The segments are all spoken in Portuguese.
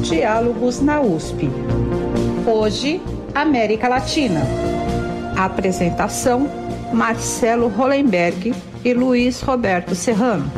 Diálogos na USP. Hoje, América Latina. Apresentação: Marcelo Hollenberg e Luiz Roberto Serrano.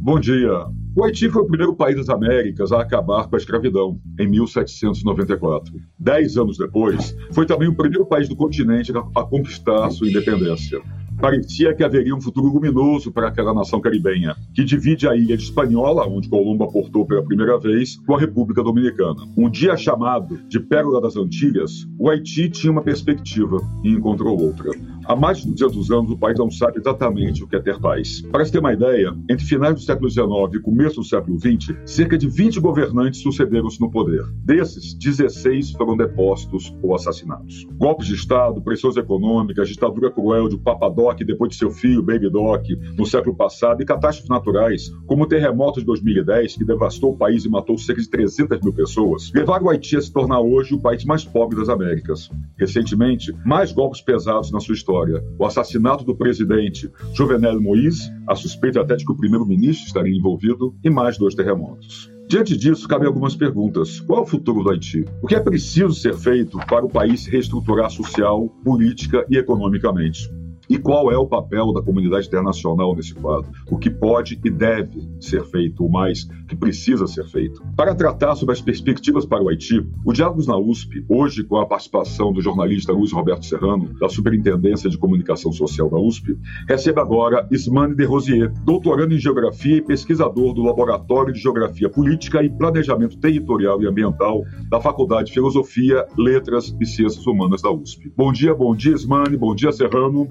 Bom dia. O Haiti foi o primeiro país das Américas a acabar com a escravidão, em 1794. Dez anos depois, foi também o primeiro país do continente a conquistar sua independência. Parecia que haveria um futuro luminoso para aquela nação caribenha, que divide a ilha de Espanhola, onde Colombo aportou pela primeira vez, com a República Dominicana. Um dia chamado de Pérola das Antilhas, o Haiti tinha uma perspectiva e encontrou outra. Há mais de 200 anos, o país não sabe exatamente o que é ter paz. Para se ter uma ideia, entre finais do século XIX e começo do século XX, cerca de 20 governantes sucederam-se no poder. Desses, 16 foram depostos ou assassinados. Golpes de Estado, pressões econômicas, ditadura cruel de Papa Doc depois de seu filho, Baby Doc, no século passado, e catástrofes naturais, como o terremoto de 2010, que devastou o país e matou cerca de 300 mil pessoas, levaram o Haiti a se tornar hoje o país mais pobre das Américas. Recentemente, mais golpes pesados na sua história história. O assassinato do presidente Jovenel Moïse, a suspeita até de que o primeiro-ministro estaria envolvido, e mais dois terremotos. Diante disso, cabem algumas perguntas. Qual é o futuro do Haiti? O que é preciso ser feito para o país se reestruturar social, política e economicamente? E qual é o papel da comunidade internacional nesse quadro? O que pode e deve ser feito, o mais que precisa ser feito? Para tratar sobre as perspectivas para o Haiti, o Diálogos na USP, hoje com a participação do jornalista Luiz Roberto Serrano, da Superintendência de Comunicação Social da USP, recebe agora Ismane de Rosier, doutorando em Geografia e pesquisador do Laboratório de Geografia Política e Planejamento Territorial e Ambiental da Faculdade de Filosofia, Letras e Ciências Humanas da USP. Bom dia, bom dia, Ismane, bom dia, Serrano.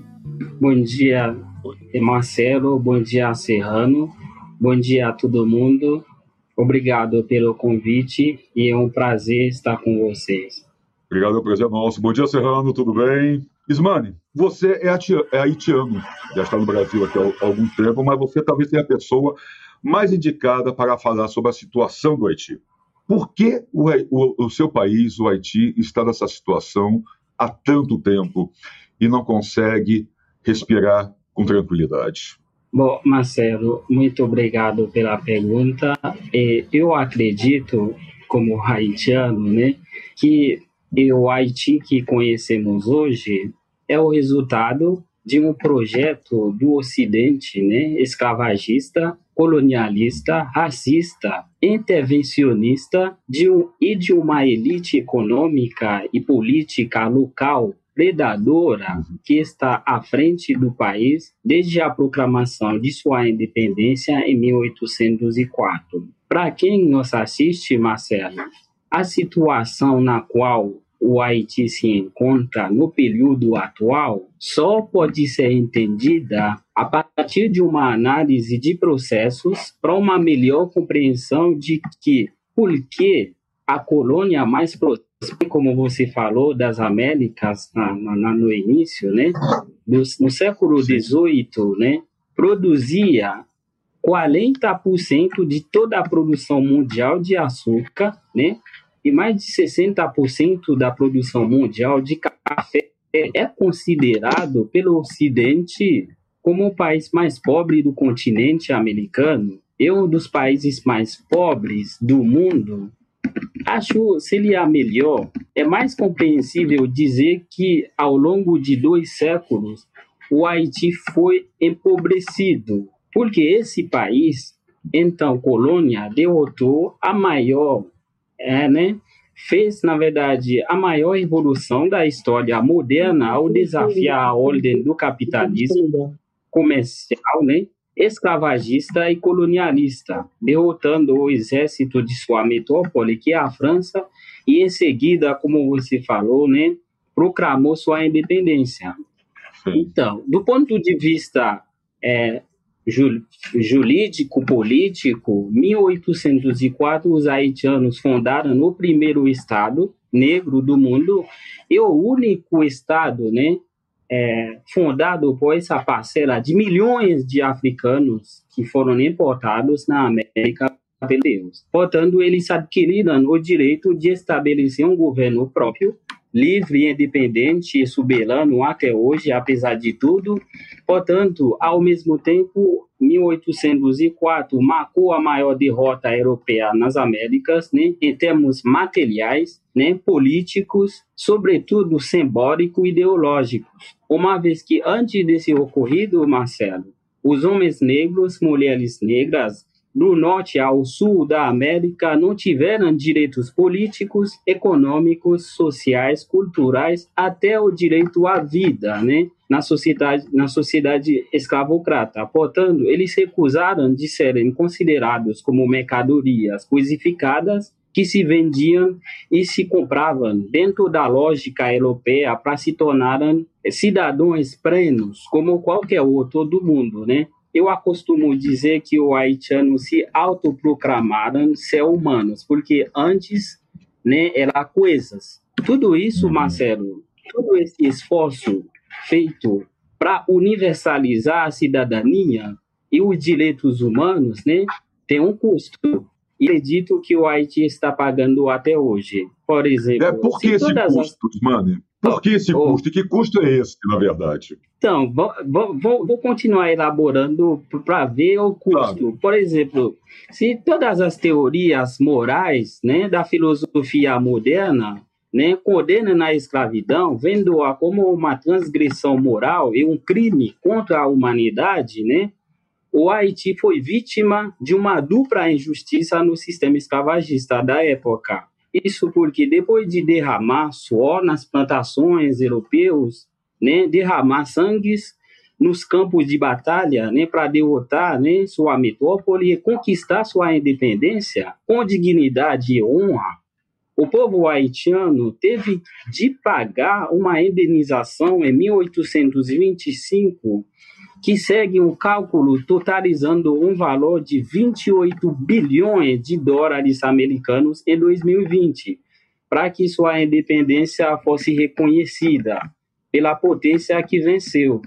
Bom dia, Marcelo. Bom dia, Serrano. Bom dia a todo mundo. Obrigado pelo convite e é um prazer estar com vocês. Obrigado, é um prazer nosso. Bom dia, Serrano. Tudo bem? Ismane, você é, é haitiano, já está no Brasil aqui há algum tempo, mas você talvez seja a pessoa mais indicada para falar sobre a situação do Haiti. Por que o, o, o seu país, o Haiti, está nessa situação há tanto tempo e não consegue respirar com tranquilidade. Bom, Marcelo, muito obrigado pela pergunta. Eu acredito, como haitiano, né, que o Haiti que conhecemos hoje é o resultado de um projeto do Ocidente, né, escravagista, colonialista, racista, intervencionista de um, e de uma elite econômica e política local predadora que está à frente do país desde a proclamação de sua independência em 1804. Para quem nos assiste, Marcelo, a situação na qual o Haiti se encontra no período atual só pode ser entendida a partir de uma análise de processos para uma melhor compreensão de que por que a colônia mais como você falou, das Américas na, na, no início, né? No, no século XVIII, né? Produzia 40% de toda a produção mundial de açúcar, né? E mais de 60% da produção mundial de café é considerado pelo Ocidente como o país mais pobre do continente americano e um dos países mais pobres do mundo Acho seria melhor, é mais compreensível dizer que ao longo de dois séculos o Haiti foi empobrecido, porque esse país, então colônia, derrotou a maior, é, né, fez, na verdade, a maior evolução da história moderna ao desafiar a ordem do capitalismo comercial, né, escravagista e colonialista, derrotando o exército de sua metrópole, que é a França, e em seguida, como você falou, né, proclamou sua independência. Então, do ponto de vista é, jurídico, político, 1804 os haitianos fundaram o primeiro estado negro do mundo e o único estado, né, é, fundado por essa parcela de milhões de africanos que foram importados na América pelos. Portanto, eles adquiriram o direito de estabelecer um governo próprio, livre, independente e soberano até hoje, apesar de tudo. Portanto, ao mesmo tempo, 1804 marcou a maior derrota europeia nas Américas, né, em termos materiais, né, políticos, sobretudo simbólico e ideológicos. Uma vez que antes desse ocorrido, Marcelo, os homens negros, mulheres negras, do norte ao sul da América não tiveram direitos políticos, econômicos, sociais, culturais, até o direito à vida, né? Na sociedade, na sociedade escravocrata. Portanto, eles recusaram de serem considerados como mercadorias coisificadas que se vendiam e se compravam dentro da lógica europeia para se tornarem cidadãos plenos como qualquer outro do mundo, né? Eu acostumo dizer que os haitianos se autoproclamaram ser humanos, porque antes né, era coisas. Tudo isso, uhum. Marcelo, todo esse esforço feito para universalizar a cidadania e os direitos humanos, né, tem um custo. E acredito que o Haiti está pagando até hoje. Por exemplo, é por que esse custo, as... Mani? Por que esse oh, custo? E que custo é esse, na verdade? Então, vou, vou, vou continuar elaborando para ver o custo. Claro. Por exemplo, se todas as teorias morais né, da filosofia moderna né, condenam a escravidão, vendo-a como uma transgressão moral e um crime contra a humanidade, né, o Haiti foi vítima de uma dupla injustiça no sistema escravagista da época. Isso porque depois de derramar suor nas plantações europeus, né, derramar sangues nos campos de batalha, né, para derrotar, né, sua metrópole e conquistar sua independência com dignidade e honra, o povo haitiano teve de pagar uma indenização em 1825 que segue um cálculo totalizando um valor de 28 bilhões de dólares americanos em 2020, para que sua independência fosse reconhecida pela potência que venceu.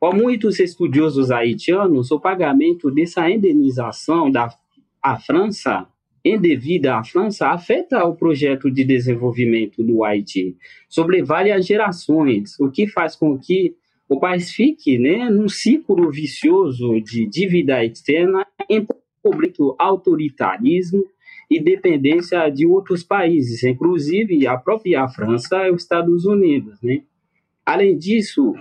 Para muitos estudiosos haitianos, o pagamento dessa indenização da a França, indevida à França, afeta o projeto de desenvolvimento do Haiti sobre várias gerações, o que faz com que o país fique né, num ciclo vicioso de dívida externa, empobrecimento, autoritarismo e dependência de outros países, inclusive a própria França e os Estados Unidos. Né? Além disso,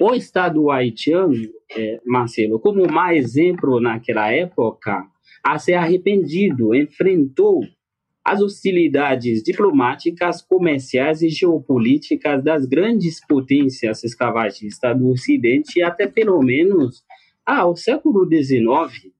o Estado haitiano, é, Marcelo, como mais exemplo naquela época, a ser arrependido, enfrentou as hostilidades diplomáticas, comerciais e geopolíticas das grandes potências escravagistas do Ocidente até pelo menos ao século XIX.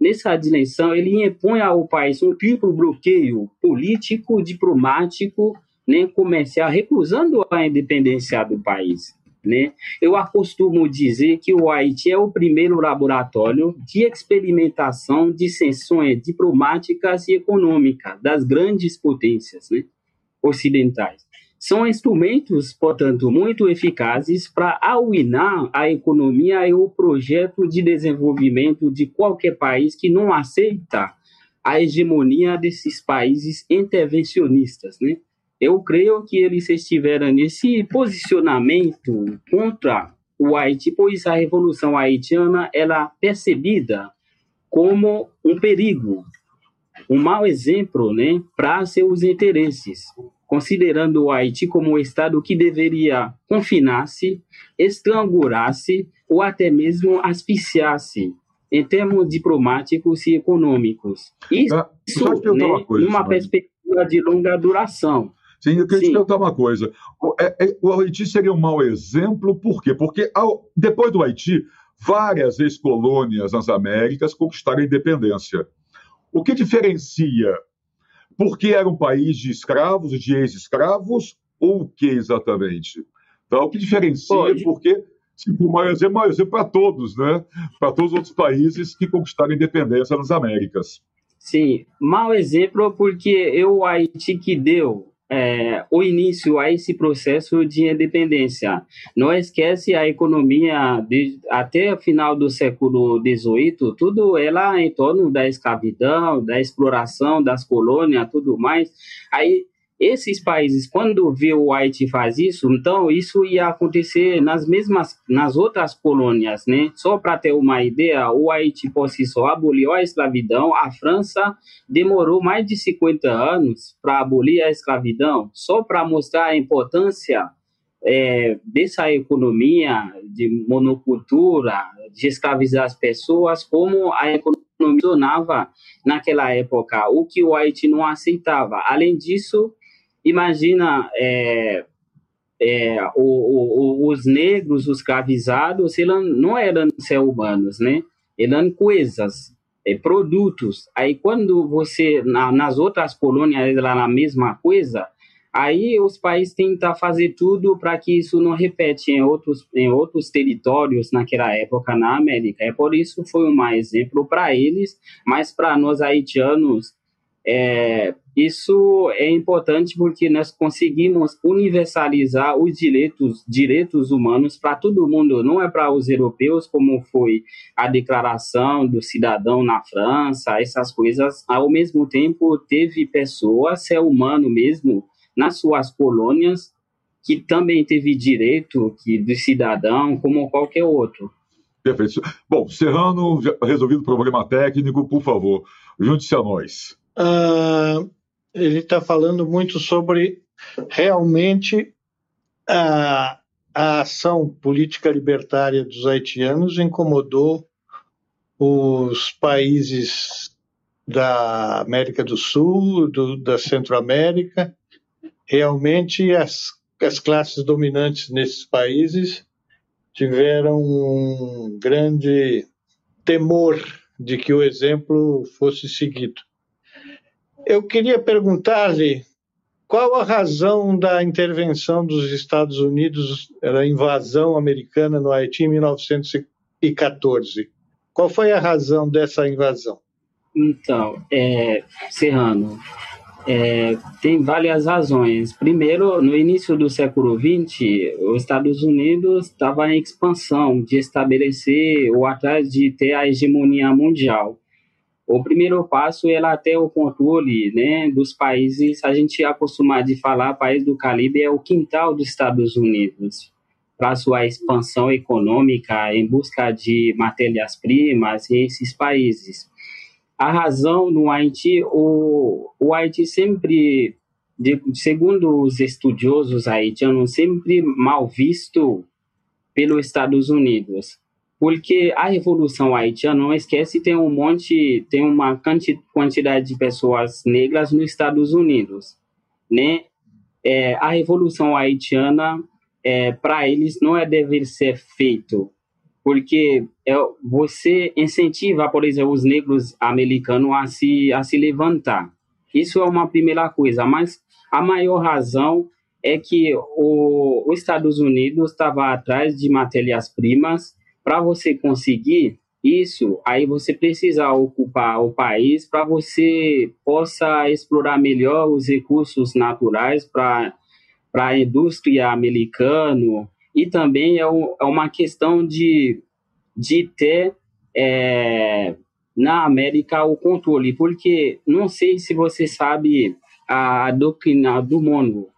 Nessa dimensão, ele impõe ao país um triplo bloqueio político, diplomático, nem né, comercial, recusando a independência do país. Né? Eu acostumo dizer que o Haiti é o primeiro laboratório de experimentação de sanções diplomáticas e econômicas das grandes potências né, ocidentais. São instrumentos, portanto, muito eficazes para arruinar a economia e o projeto de desenvolvimento de qualquer país que não aceita a hegemonia desses países intervencionistas, né? Eu creio que eles estiveram nesse posicionamento contra o Haiti, pois a Revolução Haitiana ela é percebida como um perigo, um mau exemplo né, para seus interesses, considerando o Haiti como um Estado que deveria confinar-se, estrangular-se ou até mesmo asfixiar-se em termos diplomáticos e econômicos. Isso, ah, né, numa perspectiva de longa duração. Sim, eu queria Sim. te perguntar uma coisa. O, é, é, o, Haiti seria um mau exemplo, por quê? Porque ao, depois do Haiti, várias ex-colônias nas Américas conquistaram a independência. O que diferencia? Porque era um país de escravos, de ex-escravos, ou o que exatamente? Então, o que diferencia? Pode. Porque tipo, mau exemplo, mau exemplo para todos, né? Para todos os outros países que conquistaram a independência nas Américas. Sim, mau exemplo porque é o Haiti que deu é, o início a esse processo de independência. Não esquece a economia de, até o final do século XVIII, tudo ela em torno da escravidão, da exploração das colônias, tudo mais. Aí esses países, quando vê o Haiti faz isso, então isso ia acontecer nas mesmas, nas outras colônias, né? Só para ter uma ideia, o Haiti por si só aboliu a escravidão, a França demorou mais de 50 anos para abolir a escravidão, só para mostrar a importância é, dessa economia de monocultura, de escravizar as pessoas, como a economia funcionava naquela época, o que o Haiti não aceitava. Além disso, imagina é, é, o, o, os negros, os escravizados, eles não eram seres humanos, né? Eram coisas, é, produtos. Aí quando você, na, nas outras colônias, era a mesma coisa, Aí os países tentam fazer tudo para que isso não repete em outros, em outros territórios naquela época na América. É por isso foi um exemplo para eles, mas para nós haitianos é, isso é importante porque nós conseguimos universalizar os direitos, direitos humanos para todo mundo, não é para os europeus, como foi a declaração do cidadão na França, essas coisas. Ao mesmo tempo, teve pessoas, ser humano mesmo, nas suas colônias, que também teve direito que de cidadão, como qualquer outro. Perfeito. Bom, Serrano, resolvido o problema técnico, por favor, junte-se a nós. Uh, ele está falando muito sobre realmente a, a ação política libertária dos haitianos incomodou os países da América do Sul, do, da Centro-América, realmente as, as classes dominantes nesses países tiveram um grande temor de que o exemplo fosse seguido. Eu queria perguntar-lhe qual a razão da intervenção dos Estados Unidos, da invasão americana no Haiti em 1914. Qual foi a razão dessa invasão? Então, é, Serrano, é, tem várias razões. Primeiro, no início do século XX, os Estados Unidos estavam em expansão de estabelecer ou atrás de ter a hegemonia mundial. O primeiro passo era até o controle né, dos países. A gente acostuma de falar, país do Caribe é o quintal dos Estados Unidos para sua expansão econômica em busca de matérias-primas em esses países a razão no Haiti, o, o Haiti sempre, de, segundo os estudiosos haitianos, sempre mal visto pelos Estados Unidos. Porque a Revolução Haitiana, não esquece, tem um monte, tem uma quantidade de pessoas negras nos Estados Unidos, né? É, a Revolução Haitiana, é, para eles, não é dever ser feito porque é, você incentiva, por exemplo, os negros americanos a se, a se levantar. Isso é uma primeira coisa, mas a maior razão é que o, os Estados Unidos estava atrás de matérias-primas. Para você conseguir isso, aí você precisa ocupar o país para você possa explorar melhor os recursos naturais para a indústria americana, e também é, um, é uma questão de, de ter é, na América o controle, porque não sei se você sabe a doutrina do mundo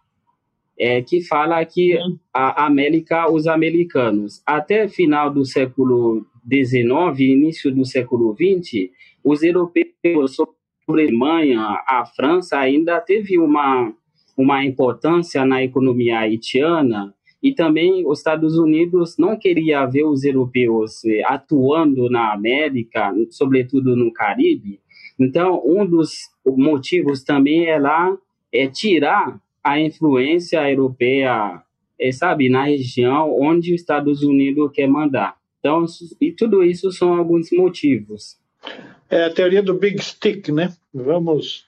é, que fala que a América, os americanos, até final do século XIX, início do século XX, os europeus, sobre a Alemanha, a França, ainda teve uma, uma importância na economia haitiana, e também os Estados Unidos não queria ver os europeus eh, atuando na América, sobretudo no Caribe. Então, um dos motivos também é lá é tirar a influência europeia, é, sabe, na região onde os Estados Unidos quer mandar. Então, e tudo isso são alguns motivos. É a teoria do Big Stick, né? Vamos,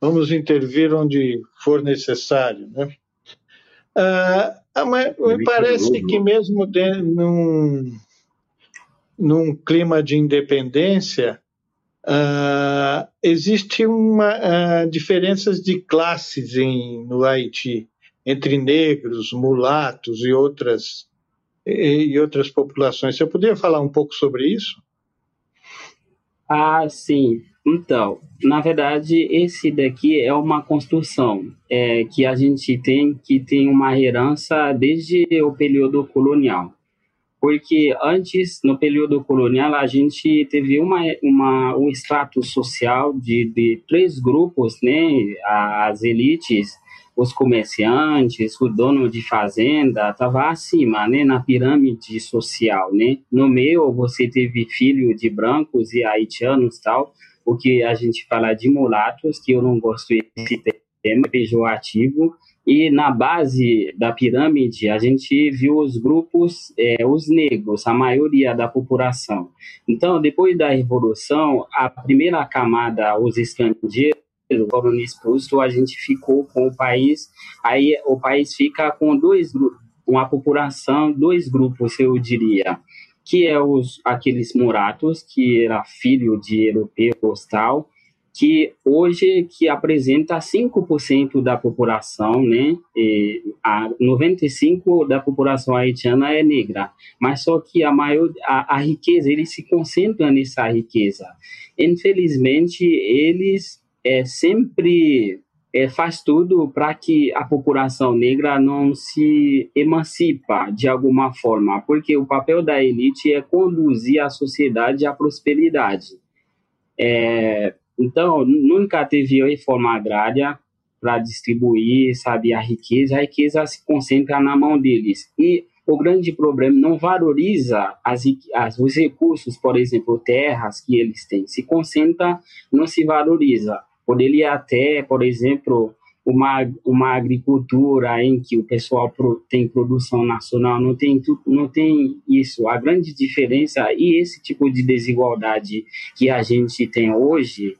vamos intervir onde for necessário, né? Uh, ah, mas me parece que mesmo de, num, num clima de independência, uh, existe uma uh, diferenças de classes em, no Haiti entre negros, mulatos e outras e, e outras populações. Você poderia falar um pouco sobre isso? Ah, sim. Então, na verdade, esse daqui é uma construção é, que a gente tem que tem uma herança desde o período colonial. Porque antes, no período colonial, a gente teve uma, uma, um status social de, de três grupos, né? As elites, os comerciantes, o dono de fazenda, estava acima, né, na pirâmide social, né? No meio você teve filho de brancos e haitianos tal, o que a gente fala de mulatos, que eu não gosto desse termo pejorativo, e na base da pirâmide a gente viu os grupos, é, os negros, a maioria da população. Então, depois da revolução, a primeira camada, os estrangeiros, foram expulsos, a gente ficou com o país, aí o país fica com dois uma população, dois grupos, eu diria, que é os aqueles muratos, que era filho de europeus tal, que hoje que apresenta 5% da população, né? E a 95 da população haitiana é negra, mas só que a maior a, a riqueza ele se concentra nessa riqueza. Infelizmente eles é, sempre é, faz tudo para que a população negra não se emancipa de alguma forma, porque o papel da elite é conduzir a sociedade à prosperidade. É, então, nunca teve reforma agrária para distribuir, sabe, a riqueza. A riqueza se concentra na mão deles. E o grande problema não valoriza as, as, os recursos, por exemplo, terras que eles têm. Se concentra, não se valoriza poderia até, por exemplo, uma, uma agricultura em que o pessoal pro, tem produção nacional, não tem, não tem isso. A grande diferença e esse tipo de desigualdade que a gente tem hoje,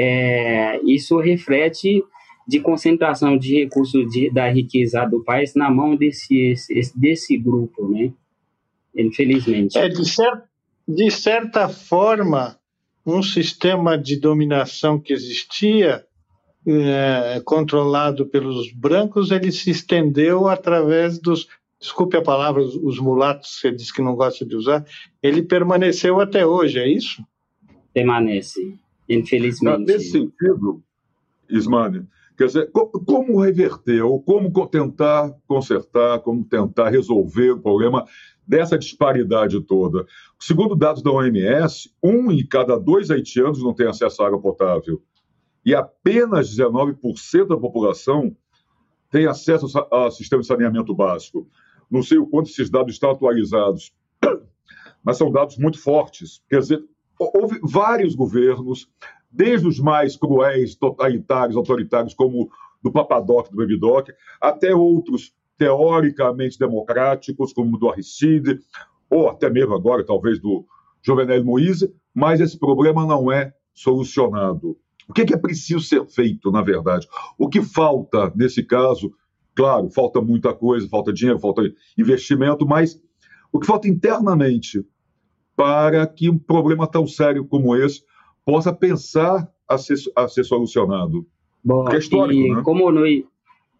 é, isso reflete de concentração de recursos de, da riqueza do país na mão desse, desse grupo, né? Infelizmente. É, de, cer de certa forma, um sistema de dominação que existia, é, controlado pelos brancos, ele se estendeu através dos. Desculpe a palavra, os mulatos, você disse que não gosta de usar, ele permaneceu até hoje, é isso? Permanece, infelizmente. Nesse sentido, Ismane, quer dizer, como reverter, ou como tentar consertar, como tentar resolver o problema dessa disparidade toda. Segundo dados da OMS, um em cada dois haitianos não tem acesso à água potável. E apenas 19% da população tem acesso ao sistema de saneamento básico. Não sei o quanto esses dados estão atualizados, mas são dados muito fortes. Quer dizer, houve vários governos, desde os mais cruéis, totalitários, autoritários, como do Papadoc, do Bebidoc, até outros teoricamente democráticos, como do Aristide, ou até mesmo agora, talvez, do Jovenel Moïse, mas esse problema não é solucionado. O que é, que é preciso ser feito, na verdade? O que falta, nesse caso, claro, falta muita coisa, falta dinheiro, falta investimento, mas o que falta internamente para que um problema tão sério como esse possa pensar a ser, a ser solucionado? Bom, é histórico, e né? como no,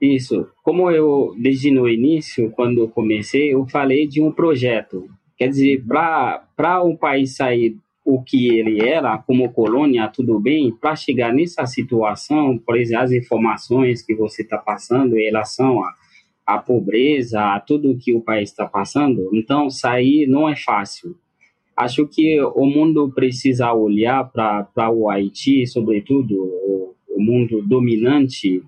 isso. Como eu, desde no início, quando eu comecei, eu falei de um projeto. Quer dizer, para um país sair o que ele era, como colônia, tudo bem, para chegar nessa situação, por exemplo, as informações que você está passando em relação à, à pobreza, a tudo que o país está passando, então sair não é fácil. Acho que o mundo precisa olhar para o Haiti, sobretudo o, o mundo dominante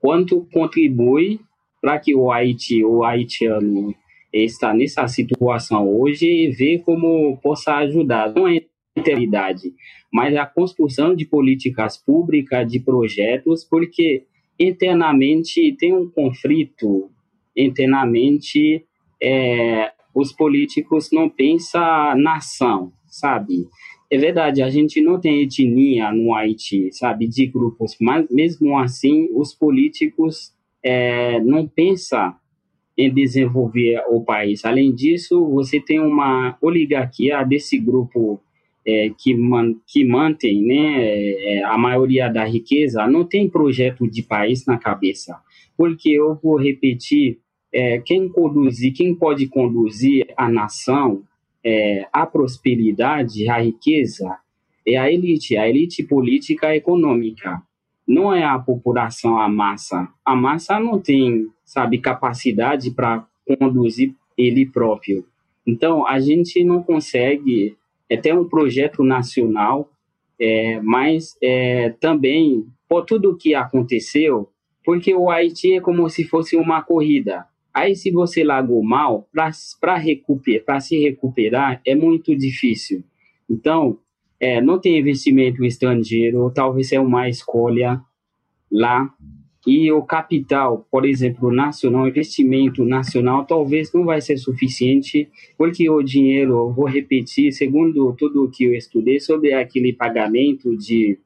quanto contribui para que o Haiti, o haitiano, está nessa situação hoje e ver como possa ajudar. Não é eternidade, mas a construção de políticas públicas, de projetos, porque internamente tem um conflito, internamente é, os políticos não pensam nação, sabe? É verdade, a gente não tem etnia no Haiti, sabe, de grupos, mas mesmo assim os políticos é, não pensam em desenvolver o país. Além disso, você tem uma oligarquia desse grupo é, que, man, que mantém né, é, a maioria da riqueza, não tem projeto de país na cabeça. Porque eu vou repetir, é, quem conduzir, quem pode conduzir a nação é, a prosperidade, a riqueza, é a elite, a elite política e econômica. Não é a população, a massa. A massa não tem, sabe, capacidade para conduzir ele próprio. Então, a gente não consegue é ter um projeto nacional, é, mas é, também, por tudo o que aconteceu, porque o Haiti é como se fosse uma corrida. Aí, se você largou mal, para recuperar, se recuperar, é muito difícil. Então, é, não tem investimento estrangeiro, talvez é uma escolha lá. E o capital, por exemplo, nacional, investimento nacional, talvez não vai ser suficiente, porque o dinheiro, vou repetir, segundo tudo que eu estudei sobre aquele pagamento de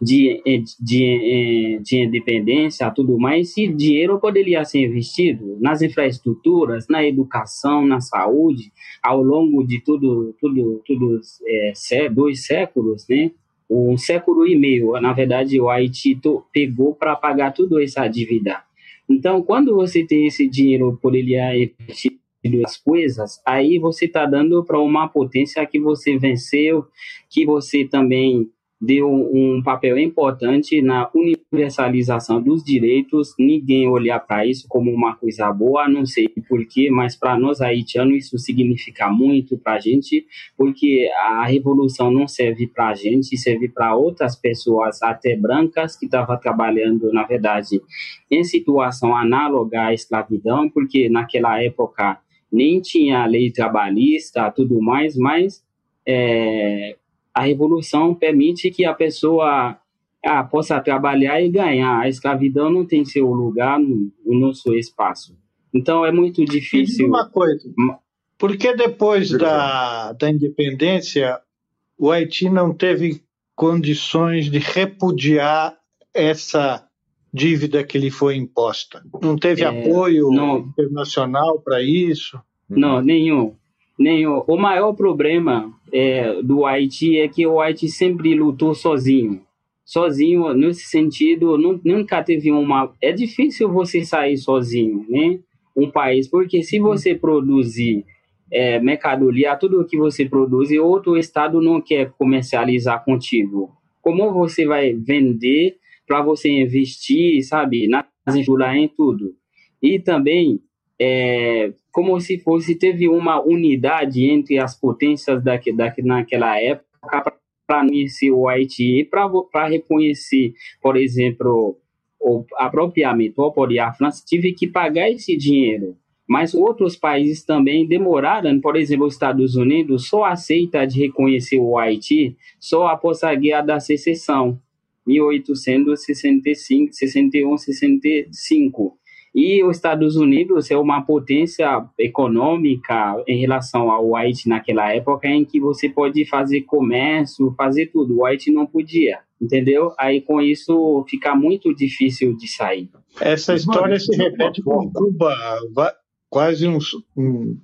de, de, de independência, tudo mais, esse dinheiro poderia ser investido nas infraestruturas, na educação, na saúde, ao longo de tudo, tudo, tudo é, dois séculos, né? Um século e meio, na verdade, o Haiti pegou para pagar toda essa dívida. Então, quando você tem esse dinheiro, poderia investir as coisas, aí você está dando para uma potência que você venceu, que você também deu um papel importante na universalização dos direitos. Ninguém olha para isso como uma coisa boa, não sei porquê, mas para nós haitianos isso significa muito para a gente, porque a revolução não serve para a gente, serve para outras pessoas, até brancas, que estavam trabalhando, na verdade, em situação análoga à escravidão, porque naquela época nem tinha lei trabalhista, tudo mais, mas é, a revolução permite que a pessoa ah, possa trabalhar e ganhar. A escravidão não tem seu lugar no, no nosso espaço. Então é muito difícil. uma coisa. Porque depois da, da independência, o Haiti não teve condições de repudiar essa dívida que lhe foi imposta. Não teve é, apoio não, internacional para isso? Não, nenhum. Nenhum. O maior problema é, do Haiti é que o Haiti sempre lutou sozinho. Sozinho, nesse sentido, nunca teve uma. É difícil você sair sozinho, né? Um país, porque se você produzir é, mercadoria, tudo o que você produz, outro estado não quer comercializar contigo. Como você vai vender para você investir, sabe, nas infraestrutura em tudo? E também é, como se fosse teve uma unidade entre as potências daqui, daqui naquela época para conhecer o Haiti e para reconhecer, por exemplo, o, apropriamento ou a França tive que pagar esse dinheiro. Mas outros países também demoraram, por exemplo, os Estados Unidos só aceita de reconhecer o Haiti só após a Guerra da Secessão, 1865, 61, 65. E os Estados Unidos é uma potência econômica em relação ao Haiti naquela época, em que você pode fazer comércio, fazer tudo. O Haiti não podia, entendeu? Aí com isso fica muito difícil de sair. Essa história se repete com Cuba quase uns, um,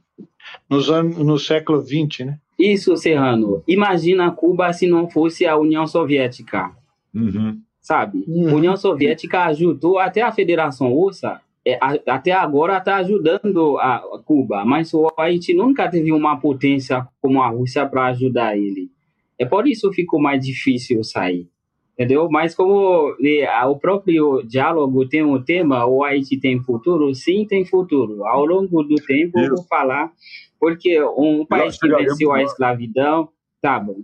nos anos, no século XX, né? Isso, Serrano. Imagina Cuba se não fosse a União Soviética. Uhum. Sabe? Uhum. A União Soviética ajudou até a Federação Russa é, até agora está ajudando a Cuba, mas o Haiti nunca teve uma potência como a Rússia para ajudar ele. É por isso que ficou mais difícil sair, entendeu? Mas como é, o próprio diálogo tem um tema, o Haiti tem futuro? Sim, tem futuro. Ao longo do tempo, eu vou falar, porque um país que venceu a escravidão, Tá bom.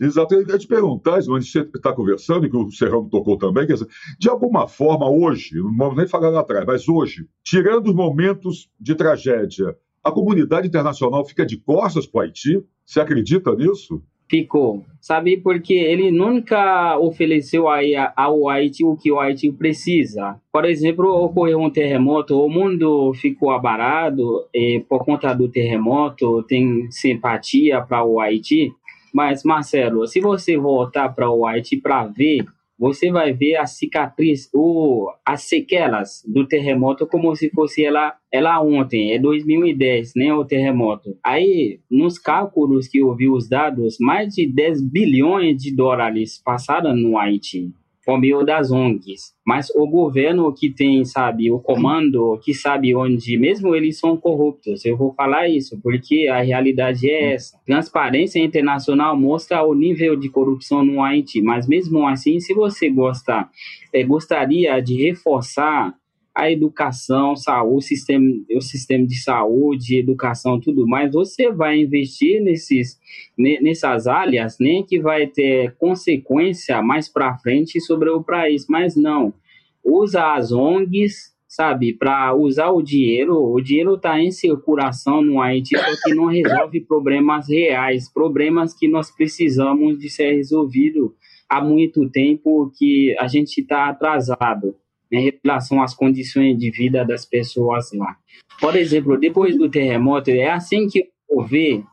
Exato. Eu ia te perguntar, a gente está conversando, e que o Serrano tocou também, dizer, de alguma forma, hoje, não vamos nem falar lá atrás, mas hoje, tirando os momentos de tragédia, a comunidade internacional fica de costas para o Haiti? Você acredita nisso? Ficou. Sabe, porque ele nunca ofereceu ao Haiti o que o Haiti precisa. Por exemplo, ocorreu um terremoto, o mundo ficou abarado e, por conta do terremoto, tem simpatia para o Haiti. Mas, Marcelo, se você voltar para o Haiti para ver, você vai ver a cicatriz, o, as sequelas do terremoto como se fosse ela, ela ontem, é 2010, né, o terremoto. Aí, nos cálculos que eu vi os dados, mais de 10 bilhões de dólares passaram no Haiti. Por meio das ONGs. Mas o governo que tem, sabe, o comando, que sabe onde, mesmo eles são corruptos, eu vou falar isso, porque a realidade é essa. Transparência internacional mostra o nível de corrupção no Haiti, mas mesmo assim, se você gosta, é, gostaria de reforçar a educação, saúde, o sistema, o sistema de saúde, educação, tudo mais, você vai investir nesses, nessas áreas, né, que vai ter consequência mais para frente sobre o país, mas não. Usa as ONGs, sabe, para usar o dinheiro, o dinheiro está em circulação no Haiti, só que não resolve problemas reais, problemas que nós precisamos de ser resolvido. Há muito tempo que a gente está atrasado em relação às condições de vida das pessoas lá. Por exemplo, depois do terremoto, é assim que eu vou ver,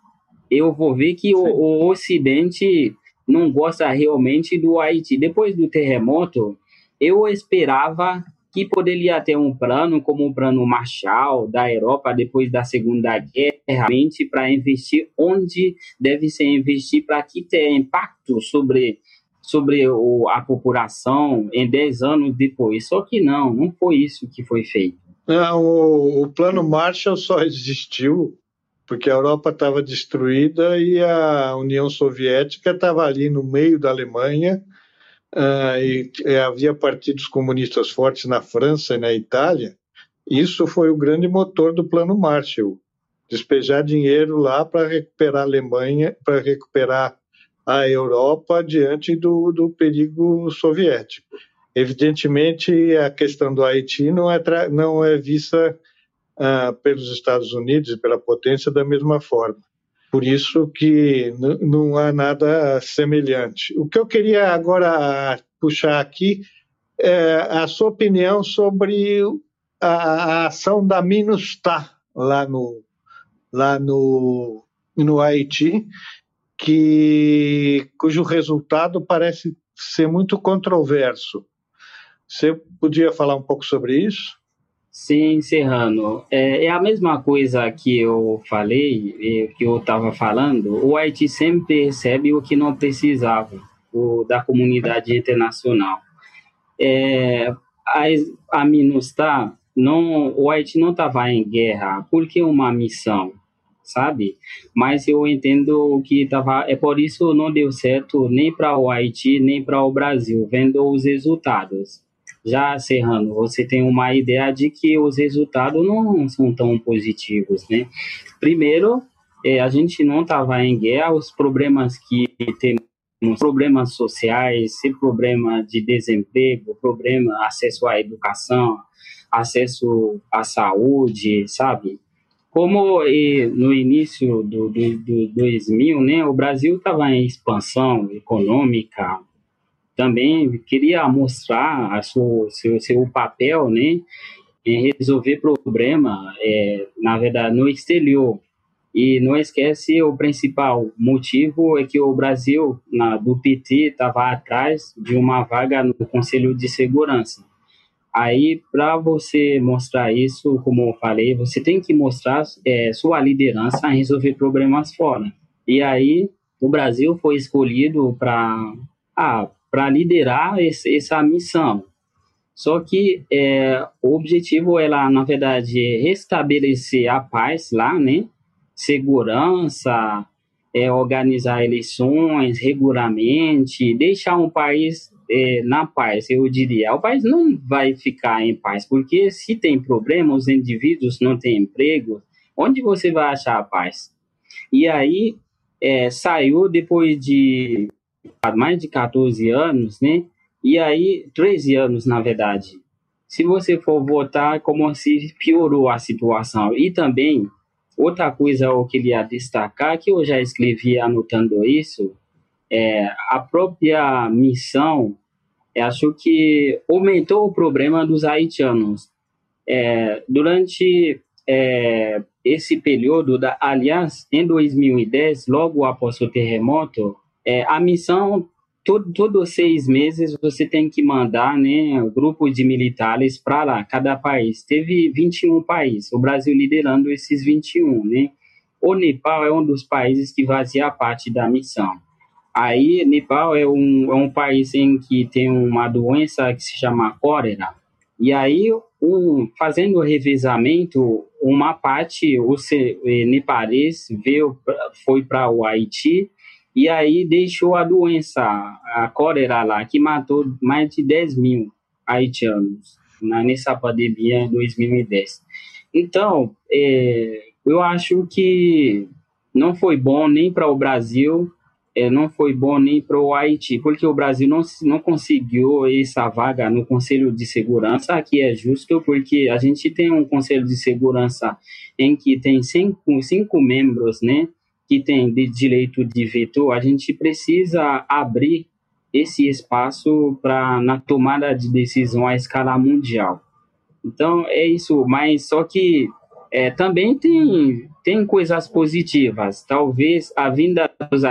eu vou ver que o, o Ocidente não gosta realmente do Haiti. Depois do terremoto, eu esperava que poderia ter um plano como o plano Marshall da Europa depois da Segunda Guerra, para investir onde deve ser investir para que tenha impacto sobre sobre o, a população em 10 anos depois. Só que não, não foi isso que foi feito. Não, o, o plano Marshall só existiu porque a Europa estava destruída e a União Soviética estava ali no meio da Alemanha uh, e, e havia partidos comunistas fortes na França e na Itália. Isso foi o grande motor do plano Marshall, despejar dinheiro lá para recuperar a Alemanha, para recuperar a Europa diante do, do perigo soviético. Evidentemente, a questão do Haiti não é, não é vista uh, pelos Estados Unidos e pela potência da mesma forma. Por isso que não há nada semelhante. O que eu queria agora puxar aqui é a sua opinião sobre a, a ação da MINUSTAH lá no, lá no, no Haiti que cujo resultado parece ser muito controverso. Você podia falar um pouco sobre isso? Sim, Serrano. É, é a mesma coisa que eu falei, que eu estava falando. O Haiti sempre recebe o que não precisava o, da comunidade internacional. É, a, a não, o Haiti não estava em guerra porque uma missão sabe? Mas eu entendo que tava, é por isso não deu certo nem para o Haiti nem para o Brasil, vendo os resultados. Já Serrano, você tem uma ideia de que os resultados não são tão positivos, né? Primeiro, é, a gente não estava em guerra, os problemas que temos problemas sociais, problema de desemprego, problema acesso à educação, acesso à saúde, sabe? Como no início do, do, do 2000, né, o Brasil estava em expansão econômica, também queria mostrar a sua, seu, seu papel né, em resolver problema, é, na verdade, no exterior. E não esquece, o principal motivo é que o Brasil, na, do PT, estava atrás de uma vaga no Conselho de Segurança. Aí, para você mostrar isso, como eu falei, você tem que mostrar é, sua liderança em resolver problemas fora. E aí, o Brasil foi escolhido para ah, liderar esse, essa missão. Só que é, o objetivo é na verdade, restabelecer a paz lá, né? Segurança, é, organizar eleições regularmente, deixar um país é, na paz, eu diria, o país não vai ficar em paz, porque se tem problema, os indivíduos não têm emprego, onde você vai achar a paz? E aí é, saiu depois de mais de 14 anos, né? E aí, 13 anos, na verdade. Se você for votar, como se piorou a situação. E também, outra coisa eu queria destacar, que eu já escrevi anotando isso, é, a própria missão, acho que aumentou o problema dos haitianos. É, durante é, esse período, da, aliás, em 2010, logo após o terremoto, é, a missão, todo, todos seis meses, você tem que mandar né, grupos de militares para lá, cada país. Teve 21 países, o Brasil liderando esses 21, né? O Nepal é um dos países que fazia parte da missão. Aí, Nepal é um, é um país em que tem uma doença que se chama cólera. E aí, fazendo o revezamento, uma parte, o eh, nepalês veio, foi para o Haiti e aí deixou a doença, a cólera lá, que matou mais de 10 mil haitianos nessa pandemia em 2010. Então, é, eu acho que não foi bom nem para o Brasil, é, não foi bom nem para o Haiti, porque o Brasil não, não conseguiu essa vaga no Conselho de Segurança, que é justo, porque a gente tem um Conselho de Segurança em que tem cinco, cinco membros, né, que tem de direito de veto, a gente precisa abrir esse espaço para na tomada de decisão à escala mundial. Então é isso, mas só que é, também tem tem coisas positivas. Talvez a vinda dos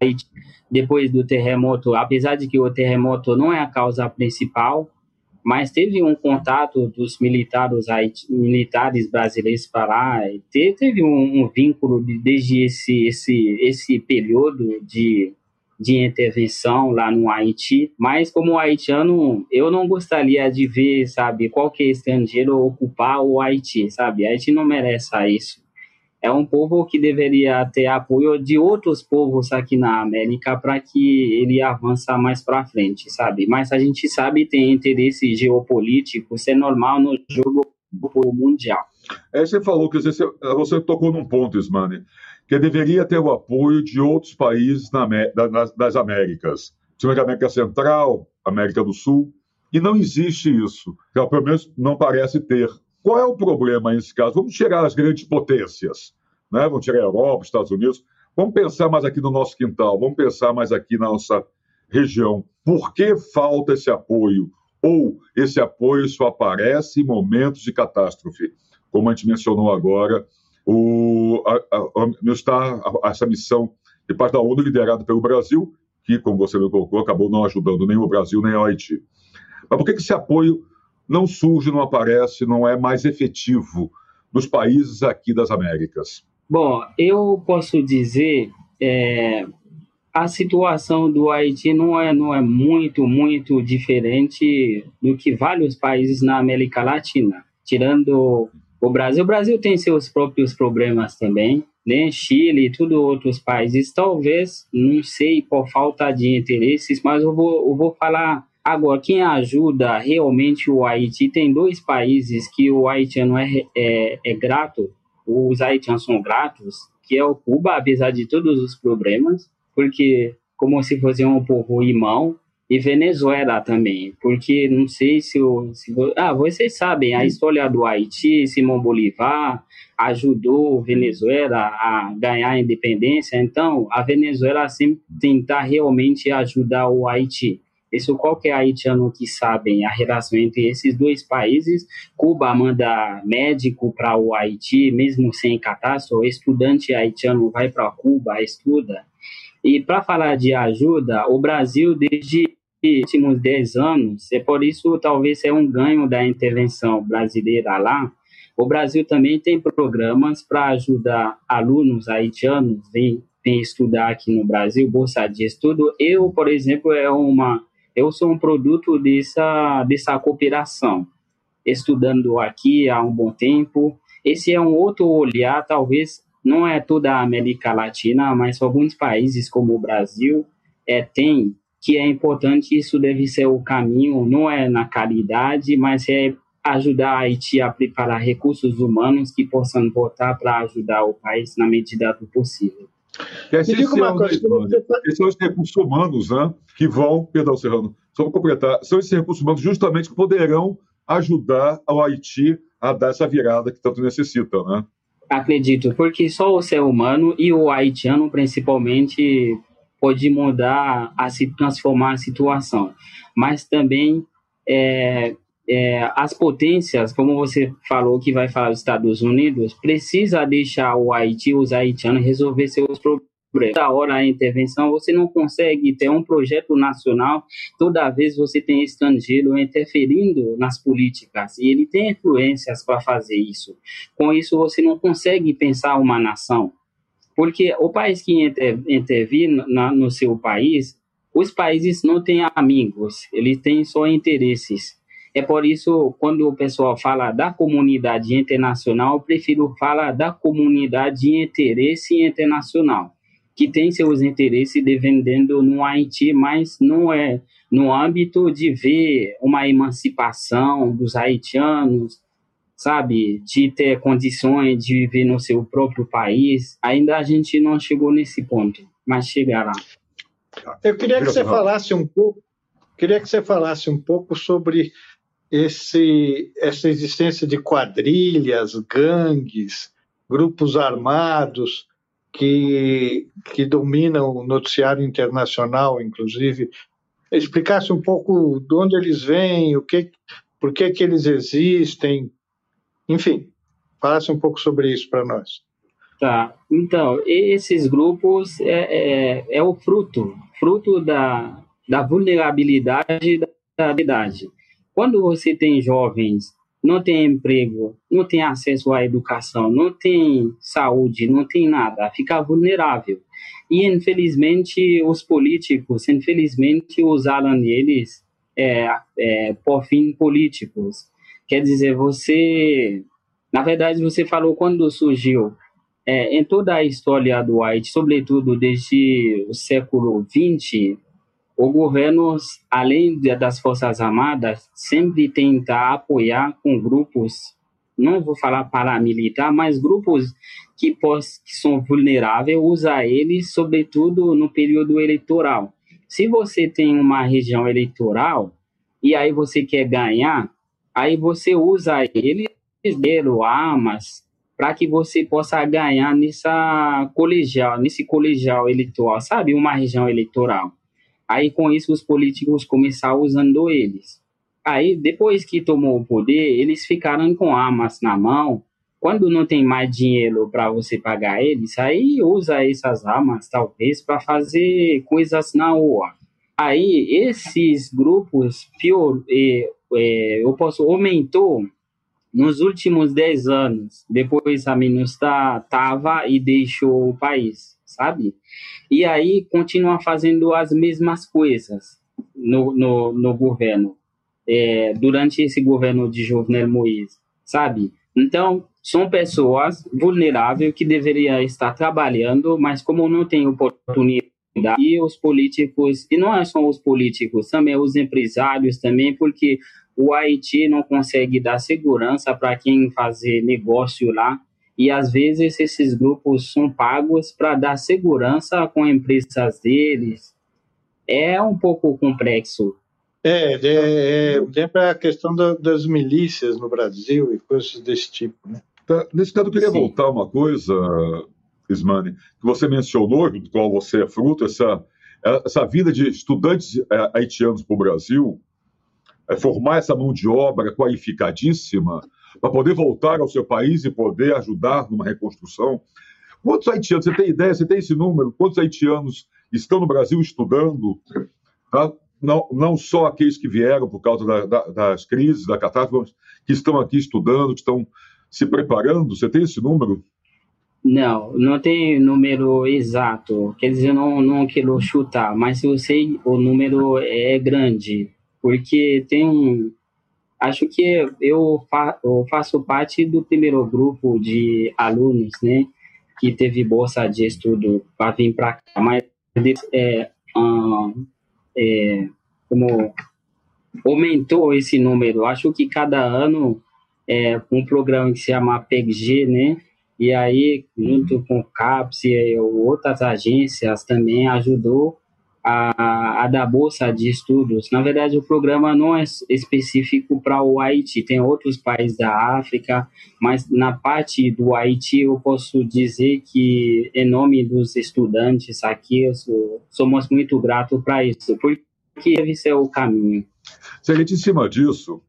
Haiti depois do terremoto, apesar de que o terremoto não é a causa principal, mas teve um contato dos militares, militares brasileiros para lá, teve, teve um, um, vínculo de, desde esse, esse, esse período de, de intervenção lá no Haiti, mas como haitiano, eu não gostaria de ver, sabe, qualquer estrangeiro ocupar o Haiti, sabe, Haiti não merece isso é um povo que deveria ter apoio de outros povos aqui na América para que ele avance mais para frente, sabe? Mas a gente sabe tem interesse geopolítico, isso é normal no jogo mundial. É, você falou que você, você tocou num ponto, Ismane, que deveria ter o apoio de outros países na, das, das Américas, principalmente América Central, América do Sul, e não existe isso, pelo menos não parece ter. Qual é o problema nesse caso? Vamos tirar as grandes potências, né? vamos tirar a Europa, Estados Unidos, vamos pensar mais aqui no nosso quintal, vamos pensar mais aqui na nossa região. Por que falta esse apoio? Ou esse apoio só aparece em momentos de catástrofe? Como a gente mencionou agora, o, a, a, está essa missão de parte da ONU liderada pelo Brasil, que, como você me colocou, acabou não ajudando nem o Brasil nem o Haiti. Mas por que esse apoio não surge, não aparece, não é mais efetivo nos países aqui das Américas? Bom, eu posso dizer é, a situação do Haiti não é, não é muito, muito diferente do que vários países na América Latina, tirando o Brasil. O Brasil tem seus próprios problemas também, né? Chile e tudo outros países. Talvez, não sei, por falta de interesses, mas eu vou, eu vou falar Agora, quem ajuda realmente o Haiti, tem dois países que o haitiano é, é, é grato, os haitianos são gratos, que é o Cuba, apesar de todos os problemas, porque como se fosse um povo irmão, e Venezuela também, porque não sei se, o, se ah, vocês sabem a história do Haiti, Simão Bolivar ajudou Venezuela a ganhar a independência, então a Venezuela sempre tentar realmente ajudar o Haiti. Isso qualquer haitiano que sabe a relação entre esses dois países. Cuba manda médico para o Haiti, mesmo sem catástrofe. Estudante haitiano vai para Cuba, estuda. E para falar de ajuda, o Brasil, desde os últimos 10 anos, é por isso talvez é um ganho da intervenção brasileira lá. O Brasil também tem programas para ajudar alunos haitianos vêm, vêm estudar aqui no Brasil, bolsa de estudo. Eu, por exemplo, é uma eu sou um produto dessa, dessa cooperação, estudando aqui há um bom tempo. Esse é um outro olhar, talvez não é toda a América Latina, mas alguns países como o Brasil é, tem, que é importante, isso deve ser o caminho, não é na caridade, mas é ajudar a Haiti a preparar recursos humanos que possam voltar para ajudar o país na medida do possível. Esses, são, uma coisa, esses são os recursos humanos né, que vão, perdão, Serrano, só para completar, são esses recursos humanos justamente que poderão ajudar ao Haiti a dar essa virada que tanto necessita, né? Acredito, porque só o ser humano e o haitiano, principalmente, pode mudar, a se transformar a situação. Mas também é, é, as potências, como você falou que vai falar dos Estados Unidos, precisa deixar o Haiti, os haitianos, resolver seus problemas. Toda hora a intervenção, você não consegue ter um projeto nacional, toda vez você tem estrangeiro interferindo nas políticas, e ele tem influências para fazer isso. Com isso, você não consegue pensar uma nação Porque o país que inter, intervir no seu país, os países não têm amigos, eles têm só interesses. É por isso, quando o pessoal fala da comunidade internacional, eu prefiro falar da comunidade de interesse internacional, que tem seus interesses defendendo no Haiti, mas não é no âmbito de ver uma emancipação dos haitianos, sabe, de ter condições de viver no seu próprio país. Ainda a gente não chegou nesse ponto, mas chegará. Eu queria que você falasse um pouco, queria que você falasse um pouco sobre esse, essa existência de quadrilhas, gangues, grupos armados que, que dominam o noticiário internacional, inclusive, explicasse um pouco de onde eles vêm, o que, por que, que eles existem, enfim, falasse um pouco sobre isso para nós. Tá, então, esses grupos é, é, é o fruto, fruto da, da vulnerabilidade da idade. Quando você tem jovens, não tem emprego, não tem acesso à educação, não tem saúde, não tem nada, fica vulnerável. E infelizmente os políticos, infelizmente usaram eles é, é, por fim políticos. Quer dizer, você, na verdade, você falou quando surgiu é, em toda a história do Haiti, sobretudo desde o século XX, o governo, além das Forças Armadas, sempre tenta apoiar com grupos, não vou falar paramilitar, mas grupos que, que são vulneráveis, usa eles, sobretudo no período eleitoral. Se você tem uma região eleitoral e aí você quer ganhar, aí você usa eles, armas, para que você possa ganhar nessa colegial, nesse colegial eleitoral, sabe? Uma região eleitoral. Aí, com isso, os políticos começaram usando eles. Aí, depois que tomou o poder, eles ficaram com armas na mão. Quando não tem mais dinheiro para você pagar eles, aí usa essas armas, talvez, para fazer coisas na rua. Aí, esses grupos, pior, é, é, eu posso, aumentou nos últimos 10 anos, depois a MINUSTA estava e deixou o país, sabe? e aí continua fazendo as mesmas coisas no, no, no governo, é, durante esse governo de Jovenel Moïse, sabe? Então, são pessoas vulneráveis que deveriam estar trabalhando, mas como não tem oportunidade, e os políticos, e não é só os políticos, também os empresários também, porque o Haiti não consegue dar segurança para quem fazer negócio lá, e às vezes esses grupos são pagos para dar segurança com empresas deles. É um pouco complexo. É, é, é lembra a questão da, das milícias no Brasil e coisas desse tipo, né? Tá, nesse caso, eu queria Sim. voltar uma coisa, Ismane, que você mencionou, do qual você é fruto, essa, essa vida de estudantes é, haitianos para o Brasil, é formar essa mão de obra qualificadíssima, para poder voltar ao seu país e poder ajudar numa reconstrução. Quantos haitianos, você tem ideia, você tem esse número? Quantos haitianos estão no Brasil estudando? Tá? Não, não só aqueles que vieram por causa da, da, das crises, da catástrofe, que estão aqui estudando, que estão se preparando. Você tem esse número? Não, não tem número exato. Quer dizer, não, não quero chutar, mas eu sei o número é grande, porque tem um, acho que eu, fa eu faço parte do primeiro grupo de alunos, né, que teve bolsa de estudo para vir para cá, mas é, é, como aumentou esse número. Acho que cada ano é um programa que se chama PEGG, né? E aí, junto com o CAPS e outras agências também ajudou a, a da Bolsa de Estudos. Na verdade, o programa não é específico para o Haiti, tem outros países da África, mas na parte do Haiti eu posso dizer que, em nome dos estudantes aqui, sou, somos muito gratos para isso, porque deve ser o caminho. Seguinte, em cima disso,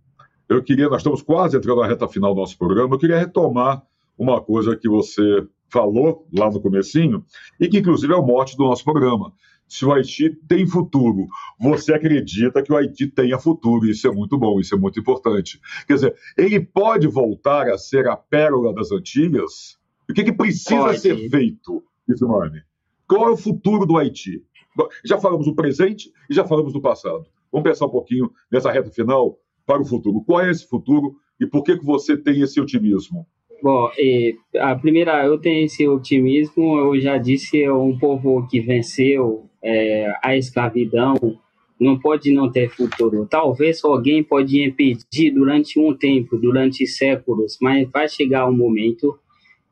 eu queria, nós estamos quase entrando na reta final do nosso programa, eu queria retomar uma coisa que você falou lá no comecinho, e que inclusive é o mote do nosso programa, se o Haiti tem futuro. Você acredita que o Haiti tenha futuro, isso é muito bom, isso é muito importante. Quer dizer, ele pode voltar a ser a pérola das Antilhas? O que, que precisa pode. ser feito, Isimane, qual é o futuro do Haiti? Já falamos do presente e já falamos do passado. Vamos pensar um pouquinho nessa reta final para o futuro. Qual é esse futuro e por que, que você tem esse otimismo? Bom, a primeira, eu tenho esse otimismo, eu já disse, é um povo que venceu é, a escravidão, não pode não ter futuro. Talvez alguém pode impedir durante um tempo, durante séculos, mas vai chegar um momento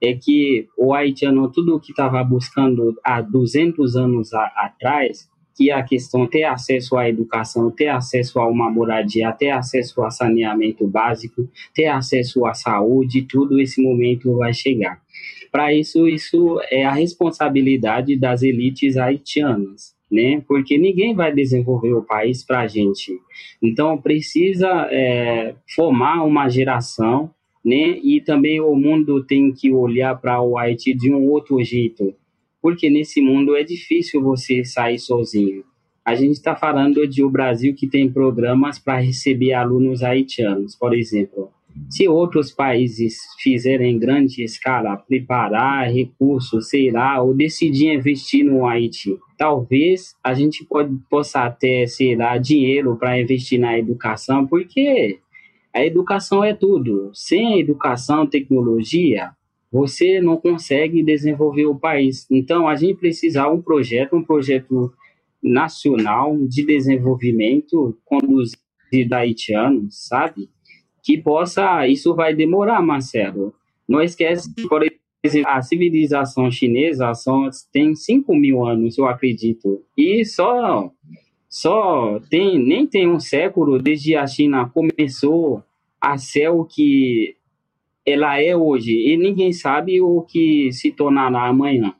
é que o haitiano, tudo o que estava buscando há 200 anos a, atrás, que a questão ter acesso à educação, ter acesso a uma moradia, ter acesso a saneamento básico, ter acesso à saúde, tudo esse momento vai chegar. Para isso, isso é a responsabilidade das elites haitianas, né? Porque ninguém vai desenvolver o país para a gente. Então, precisa é, formar uma geração, né? E também o mundo tem que olhar para o Haiti de um outro jeito porque nesse mundo é difícil você sair sozinho. A gente está falando de o Brasil que tem programas para receber alunos haitianos, por exemplo. Se outros países fizerem em grande escala, preparar recursos, sei lá, ou decidir investir no Haiti, talvez a gente pode, possa ter, sei lá, dinheiro para investir na educação, porque a educação é tudo. Sem educação, tecnologia, você não consegue desenvolver o país. Então, a gente precisa de um projeto, um projeto nacional de desenvolvimento conduzido haitianos, sabe? Que possa, isso vai demorar, Marcelo. Não esquece que, por exemplo, a civilização chinesa só tem 5 mil anos, eu acredito. E só, só tem, nem tem um século desde a China começou a ser o que ela é hoje e ninguém sabe o que se tornará amanhã.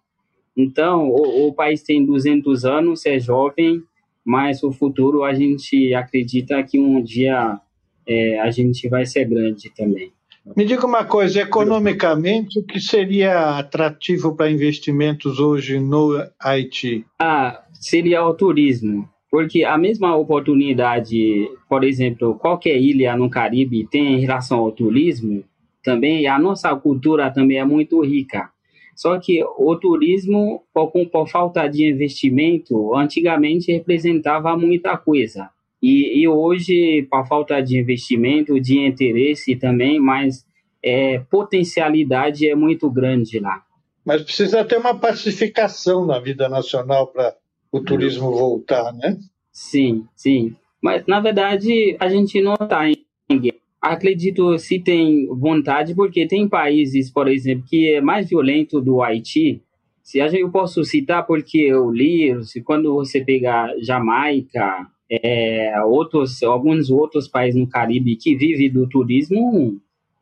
Então, o, o país tem 200 anos, é jovem, mas o futuro a gente acredita que um dia é, a gente vai ser grande também. Me diga uma coisa, economicamente, o que seria atrativo para investimentos hoje no Haiti? Ah, seria o turismo, porque a mesma oportunidade, por exemplo, qualquer ilha no Caribe tem em relação ao turismo, também, a nossa cultura também é muito rica. Só que o turismo, por, por falta de investimento, antigamente representava muita coisa. E, e hoje, por falta de investimento, de interesse também, mas é, potencialidade é muito grande lá. Mas precisa ter uma pacificação na vida nacional para o turismo voltar, né? Sim, sim. Mas, na verdade, a gente não está em guerra acredito se tem vontade, porque tem países, por exemplo, que é mais violento do Haiti. Se eu posso citar porque eu li, se quando você pegar Jamaica, é, outros, alguns outros países no Caribe que vivem do turismo,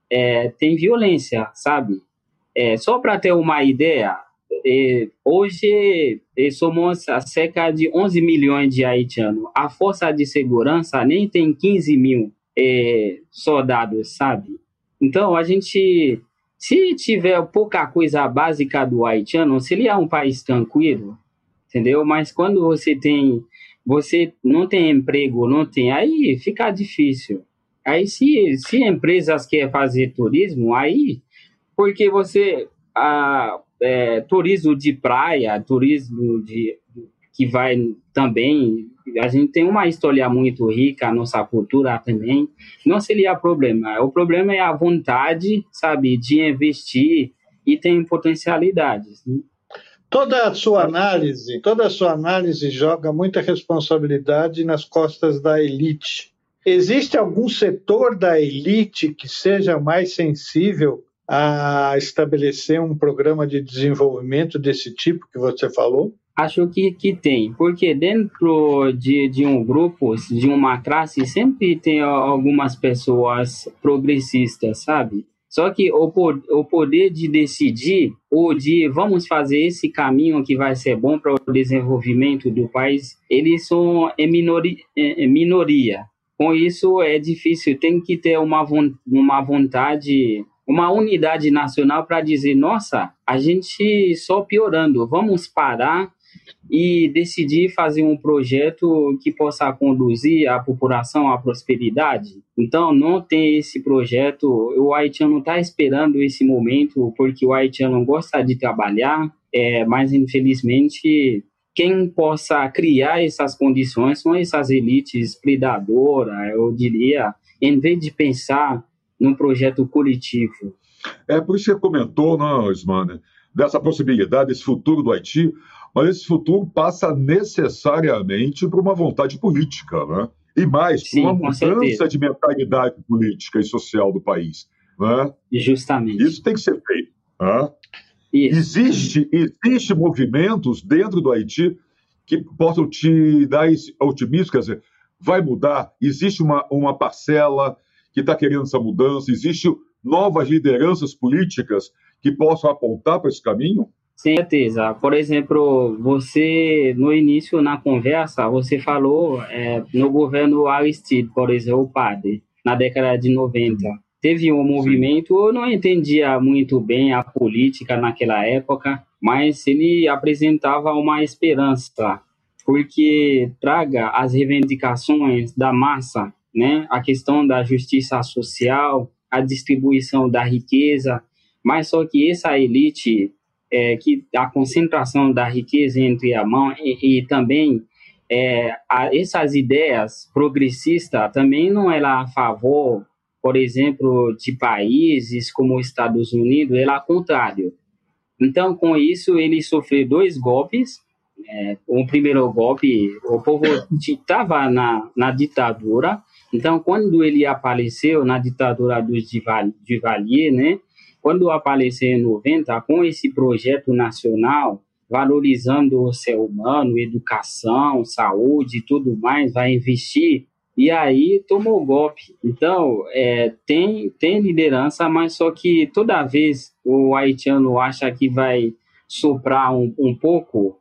é, tem violência, sabe? É, só para ter uma ideia, é, hoje é, somos cerca de 11 milhões de haitianos. A força de segurança nem tem 15 mil é, sabe? Então, a gente, se tiver pouca coisa básica do haitiano, seria um país tranquilo, entendeu? Mas quando você tem, você não tem emprego, não tem, aí fica difícil. Aí, se, se empresas querem fazer turismo, aí, porque você, a, é, turismo de praia, turismo de, que vai também a gente tem uma história muito rica, nossa cultura também, não seria problema. O problema é a vontade, sabe, de investir e tem potencialidades. Né? Toda a sua análise, toda a sua análise joga muita responsabilidade nas costas da elite. Existe algum setor da elite que seja mais sensível a estabelecer um programa de desenvolvimento desse tipo que você falou? Acho que, que tem, porque dentro de, de um grupo, de uma classe, sempre tem algumas pessoas progressistas, sabe? Só que o, o poder de decidir, ou de vamos fazer esse caminho que vai ser bom para o desenvolvimento do país, eles são em minoria, em minoria. Com isso é difícil, tem que ter uma, uma vontade uma unidade nacional para dizer: nossa, a gente só piorando, vamos parar e decidir fazer um projeto que possa conduzir a população à prosperidade. Então, não tem esse projeto. O haitiano está esperando esse momento porque o haitiano gosta de trabalhar, é, mas infelizmente quem possa criar essas condições são essas elites predadoras, eu diria, em vez de pensar num projeto coletivo. É por isso que você comentou, não, Ismane, dessa possibilidade, desse futuro do Haiti, mas esse futuro passa necessariamente por uma vontade política, né? E mais, Sim, por uma mudança certeza. de mentalidade política e social do país. Né? Justamente. Isso tem que ser feito. Né? Existe, existe movimentos dentro do Haiti que possam te dar esse otimismo, quer dizer, vai mudar, existe uma, uma parcela que está querendo essa mudança, existe novas lideranças políticas que possam apontar para esse caminho? Certeza. Por exemplo, você, no início, na conversa, você falou é, no governo Aristide, por exemplo, o padre, na década de 90. Teve um movimento, eu não entendia muito bem a política naquela época, mas ele apresentava uma esperança, porque traga as reivindicações da massa, né? a questão da justiça social, a distribuição da riqueza, mas só que essa elite é, que a concentração da riqueza entre a mão e, e também é, a, essas ideias progressistas também não ela a favor, por exemplo, de países como os Estados Unidos, ela é contrário. Então, com isso, ele sofreu dois golpes. É, o primeiro golpe, o povo estava na, na ditadura. Então, quando ele apareceu na ditadura dos Duvalier, né, quando aparecer em 90, com esse projeto nacional, valorizando o ser humano, educação, saúde e tudo mais, vai investir, e aí tomou golpe. Então, é, tem, tem liderança, mas só que toda vez o haitiano acha que vai soprar um, um pouco,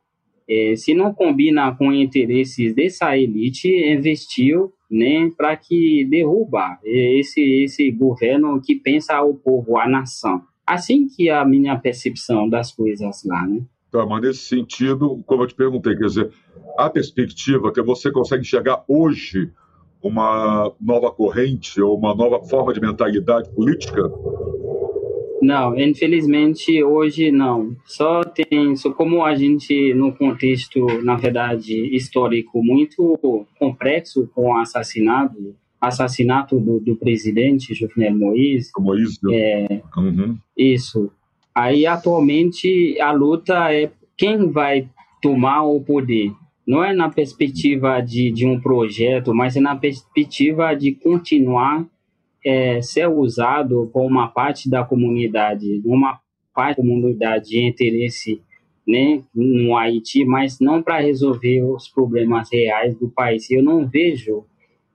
é, se não combina com interesses dessa elite, investiu né, para que derruba esse esse governo que pensa o povo, a nação. Assim que é a minha percepção das coisas lá, né? Tá, mas nesse sentido, como eu te perguntei, quer dizer, a perspectiva que você consegue enxergar hoje uma nova corrente ou uma nova forma de mentalidade política não, infelizmente hoje não. Só tem, só como a gente no contexto, na verdade, histórico muito complexo com o assassinato, assassinato do, do presidente Jovenel Moïse. Moïse. É, uhum. Isso. Aí atualmente a luta é quem vai tomar o poder. Não é na perspectiva de, de um projeto, mas é na perspectiva de continuar é, ser usado por uma parte da comunidade, uma parte da comunidade de interesse né, no Haiti, mas não para resolver os problemas reais do país. Eu não vejo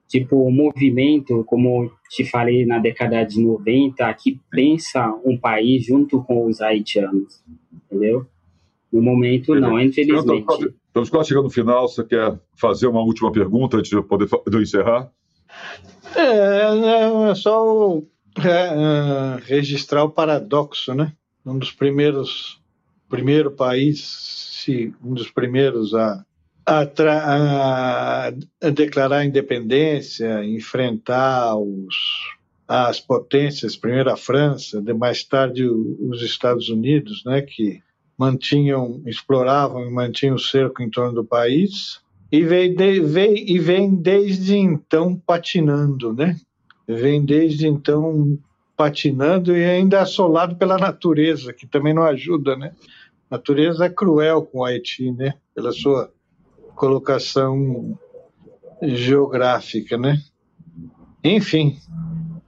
tipo um movimento, como te falei na década de 90, que pensa um país junto com os haitianos, entendeu? No momento, não, infelizmente. Estamos quase chegando no final. Você quer fazer uma última pergunta antes de poder eu encerrar? É, é só é, é, registrar o paradoxo, né? Um dos primeiros, primeiro país, um dos primeiros a, a, a declarar a independência, enfrentar os, as potências, primeiro a França, mais tarde os Estados Unidos, né? Que mantinham, exploravam e mantinham o cerco em torno do país e vem, de, vem, e vem desde então patinando, né? Vem desde então patinando e ainda assolado pela natureza, que também não ajuda, né? A natureza é cruel com o Haiti, né? Pela sua colocação geográfica, né? Enfim,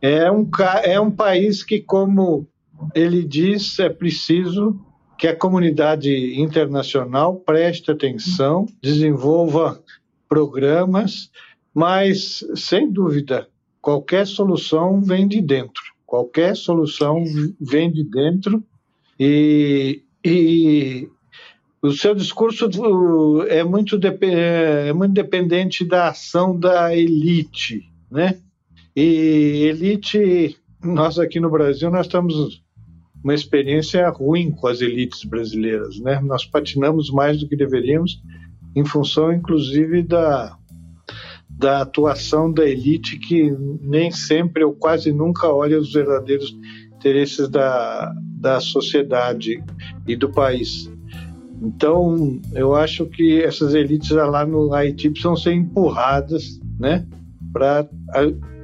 é um, é um país que, como ele diz, é preciso que a comunidade internacional preste atenção, desenvolva programas, mas, sem dúvida, qualquer solução vem de dentro. Qualquer solução vem de dentro e, e o seu discurso é muito, é muito dependente da ação da elite, né? E elite, nós aqui no Brasil, nós estamos uma experiência ruim com as elites brasileiras, né? Nós patinamos mais do que deveríamos, em função, inclusive, da, da atuação da elite que nem sempre ou quase nunca olha os verdadeiros interesses da, da sociedade e do país. Então, eu acho que essas elites lá no Haiti precisam ser empurradas, né, para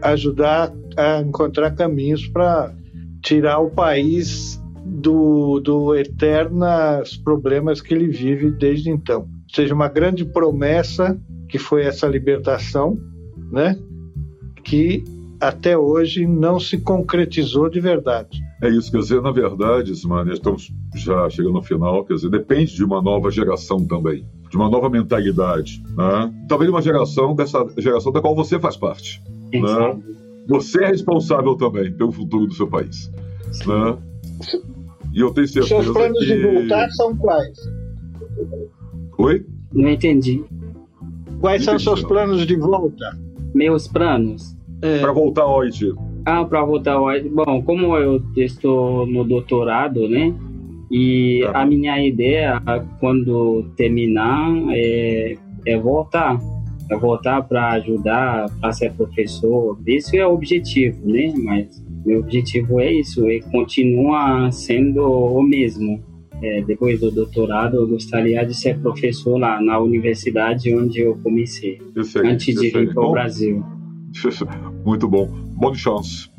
ajudar a encontrar caminhos para tirar o país do, do eternos problemas que ele vive desde então. Ou seja, uma grande promessa que foi essa libertação, né, que até hoje não se concretizou de verdade. É isso, quer dizer, na verdade, Ismane, estamos já chegando no final, quer dizer, depende de uma nova geração também, de uma nova mentalidade, né? Talvez uma geração dessa geração da qual você faz parte, né? Você é responsável também pelo futuro do seu país, né? E eu tenho certeza Seus planos que... de voltar são quais? Oi? Não entendi. Quais são seus planos de volta? Meus planos? É. Para voltar ao Haiti. Ah, para voltar ao Haiti. Bom, como eu estou no doutorado, né? E tá a minha ideia, quando terminar, é, é voltar. É voltar para ajudar, para ser professor. Esse é o objetivo, né? Mas meu objetivo é isso, e continua sendo o mesmo. É, depois do doutorado, eu gostaria de ser professor lá na universidade onde eu comecei, antes de vir para o Brasil. Muito bom. Bom chance.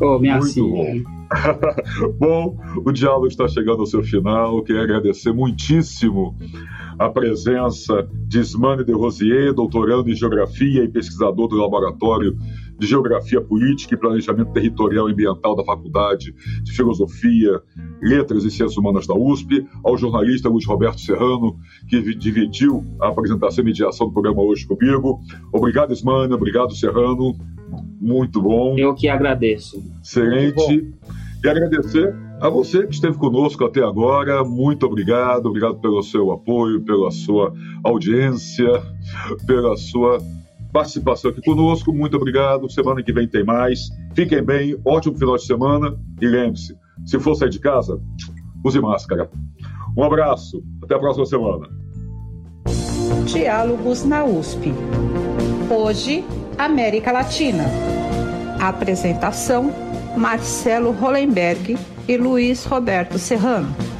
Oh, Muito bom. bom, o diálogo está chegando ao seu final. Quero agradecer muitíssimo a presença de Ismane de Rosier, doutorando em Geografia e pesquisador do Laboratório de Geografia Política e Planejamento Territorial e Ambiental da Faculdade de Filosofia, Letras e Ciências Humanas da USP, ao jornalista Luiz Roberto Serrano, que dividiu a apresentação e mediação do programa hoje comigo. Obrigado, Ismane, obrigado, Serrano. Muito bom. Eu que agradeço. Excelente. E agradecer a você que esteve conosco até agora, muito obrigado, obrigado pelo seu apoio, pela sua audiência, pela sua participação aqui conosco. Muito obrigado. Semana que vem tem mais. Fiquem bem, ótimo final de semana e lembre-se: se for sair de casa, use máscara. Um abraço, até a próxima semana. Diálogos na USP. Hoje, América Latina. Apresentação: Marcelo Hollenberg e Luiz Roberto Serrano.